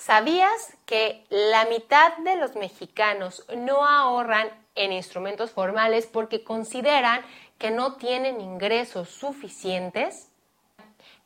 ¿Sabías que la mitad de los mexicanos no ahorran en instrumentos formales porque consideran que no tienen ingresos suficientes?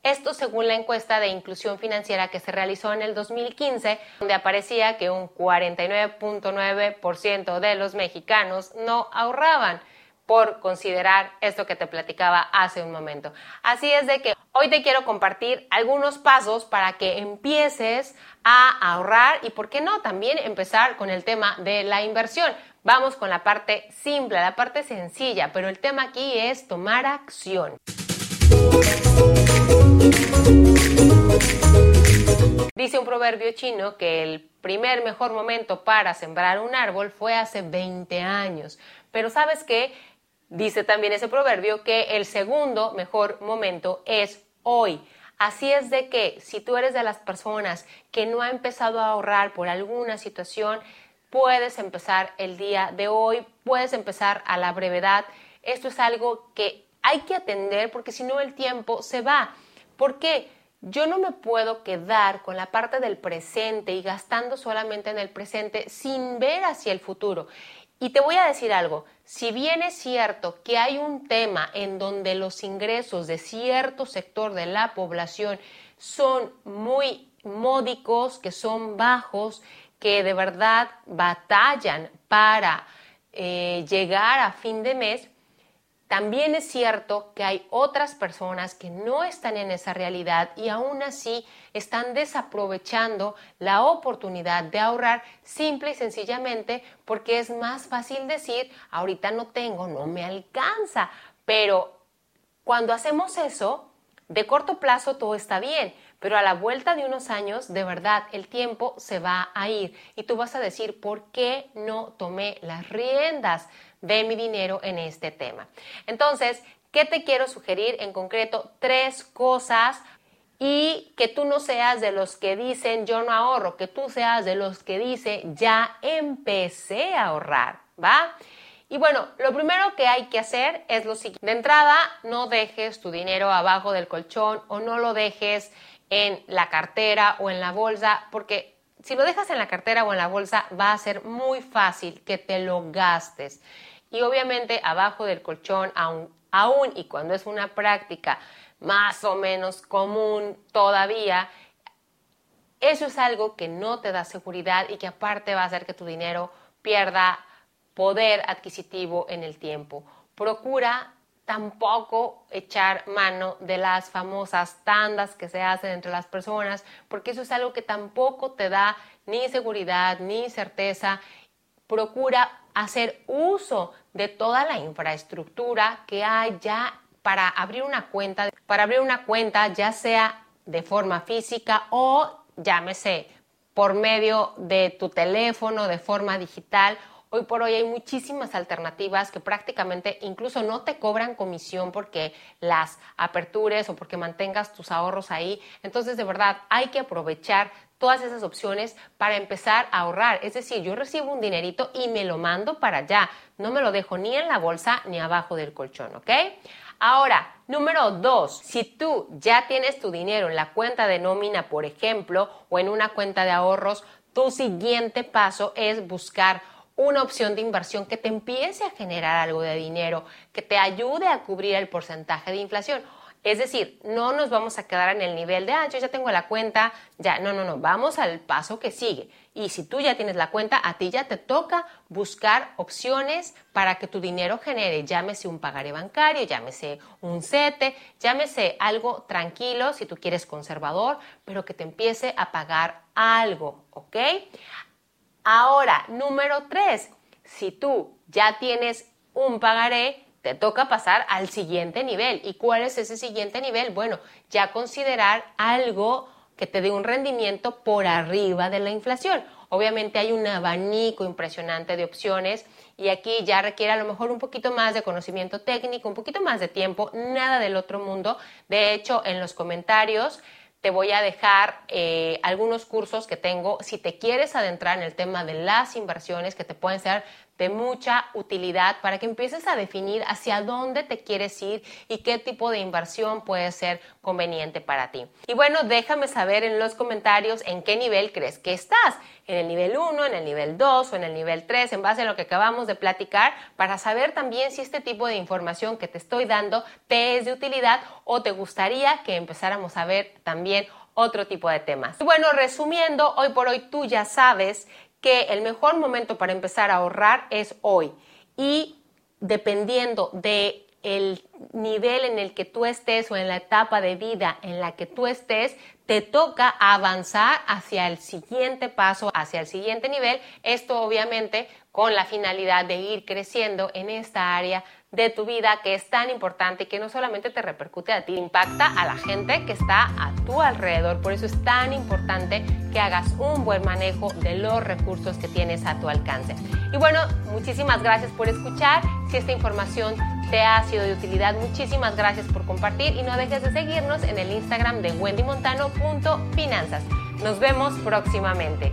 Esto según la encuesta de inclusión financiera que se realizó en el 2015, donde aparecía que un 49.9% de los mexicanos no ahorraban por considerar esto que te platicaba hace un momento. Así es de que hoy te quiero compartir algunos pasos para que empieces a ahorrar y, ¿por qué no?, también empezar con el tema de la inversión. Vamos con la parte simple, la parte sencilla, pero el tema aquí es tomar acción. Dice un proverbio chino que el primer mejor momento para sembrar un árbol fue hace 20 años. Pero sabes qué? Dice también ese proverbio que el segundo mejor momento es hoy. Así es de que si tú eres de las personas que no ha empezado a ahorrar por alguna situación, puedes empezar el día de hoy, puedes empezar a la brevedad. Esto es algo que hay que atender porque si no el tiempo se va. ¿Por qué? Yo no me puedo quedar con la parte del presente y gastando solamente en el presente sin ver hacia el futuro. Y te voy a decir algo, si bien es cierto que hay un tema en donde los ingresos de cierto sector de la población son muy módicos, que son bajos, que de verdad batallan para eh, llegar a fin de mes, también es cierto que hay otras personas que no están en esa realidad y aún así están desaprovechando la oportunidad de ahorrar simple y sencillamente porque es más fácil decir, ahorita no tengo, no me alcanza. Pero cuando hacemos eso, de corto plazo todo está bien, pero a la vuelta de unos años, de verdad, el tiempo se va a ir y tú vas a decir, ¿por qué no tomé las riendas? de mi dinero en este tema. Entonces, ¿qué te quiero sugerir en concreto? Tres cosas y que tú no seas de los que dicen yo no ahorro, que tú seas de los que dice ya empecé a ahorrar, ¿va? Y bueno, lo primero que hay que hacer es lo siguiente. De entrada, no dejes tu dinero abajo del colchón o no lo dejes en la cartera o en la bolsa, porque si lo dejas en la cartera o en la bolsa va a ser muy fácil que te lo gastes y obviamente abajo del colchón, aún, y cuando es una práctica más o menos común todavía, eso es algo que no te da seguridad y que aparte va a hacer que tu dinero pierda poder adquisitivo en el tiempo. Procura tampoco echar mano de las famosas tandas que se hacen entre las personas, porque eso es algo que tampoco te da ni seguridad ni certeza. Procura hacer uso de toda la infraestructura que hay ya para abrir una cuenta, para abrir una cuenta ya sea de forma física o llámese por medio de tu teléfono, de forma digital. Hoy por hoy hay muchísimas alternativas que prácticamente incluso no te cobran comisión porque las apertures o porque mantengas tus ahorros ahí. Entonces, de verdad, hay que aprovechar todas esas opciones para empezar a ahorrar. Es decir, yo recibo un dinerito y me lo mando para allá. No me lo dejo ni en la bolsa ni abajo del colchón, ¿ok? Ahora, número dos, si tú ya tienes tu dinero en la cuenta de nómina, por ejemplo, o en una cuenta de ahorros, tu siguiente paso es buscar una opción de inversión que te empiece a generar algo de dinero, que te ayude a cubrir el porcentaje de inflación. Es decir, no nos vamos a quedar en el nivel de, ah, yo ya tengo la cuenta, ya, no, no, no, vamos al paso que sigue. Y si tú ya tienes la cuenta, a ti ya te toca buscar opciones para que tu dinero genere, llámese un pagaré bancario, llámese un CETE, llámese algo tranquilo, si tú quieres conservador, pero que te empiece a pagar algo, ¿ok? Ahora, número tres, si tú ya tienes un pagaré, te toca pasar al siguiente nivel. ¿Y cuál es ese siguiente nivel? Bueno, ya considerar algo que te dé un rendimiento por arriba de la inflación. Obviamente hay un abanico impresionante de opciones y aquí ya requiere a lo mejor un poquito más de conocimiento técnico, un poquito más de tiempo, nada del otro mundo. De hecho, en los comentarios te voy a dejar eh, algunos cursos que tengo. Si te quieres adentrar en el tema de las inversiones que te pueden ser de mucha utilidad para que empieces a definir hacia dónde te quieres ir y qué tipo de inversión puede ser conveniente para ti. Y bueno, déjame saber en los comentarios en qué nivel crees que estás, en el nivel 1, en el nivel 2 o en el nivel 3, en base a lo que acabamos de platicar, para saber también si este tipo de información que te estoy dando te es de utilidad o te gustaría que empezáramos a ver también otro tipo de temas. Y bueno, resumiendo, hoy por hoy tú ya sabes que el mejor momento para empezar a ahorrar es hoy y dependiendo de el nivel en el que tú estés o en la etapa de vida en la que tú estés, te toca avanzar hacia el siguiente paso, hacia el siguiente nivel. Esto obviamente con la finalidad de ir creciendo en esta área de tu vida que es tan importante y que no solamente te repercute a ti, impacta a la gente que está a tu alrededor. Por eso es tan importante que hagas un buen manejo de los recursos que tienes a tu alcance. Y bueno, muchísimas gracias por escuchar. Si esta información te ha sido de utilidad, muchísimas gracias por compartir y no dejes de seguirnos en el Instagram de wendymontano.finanzas. Nos vemos próximamente.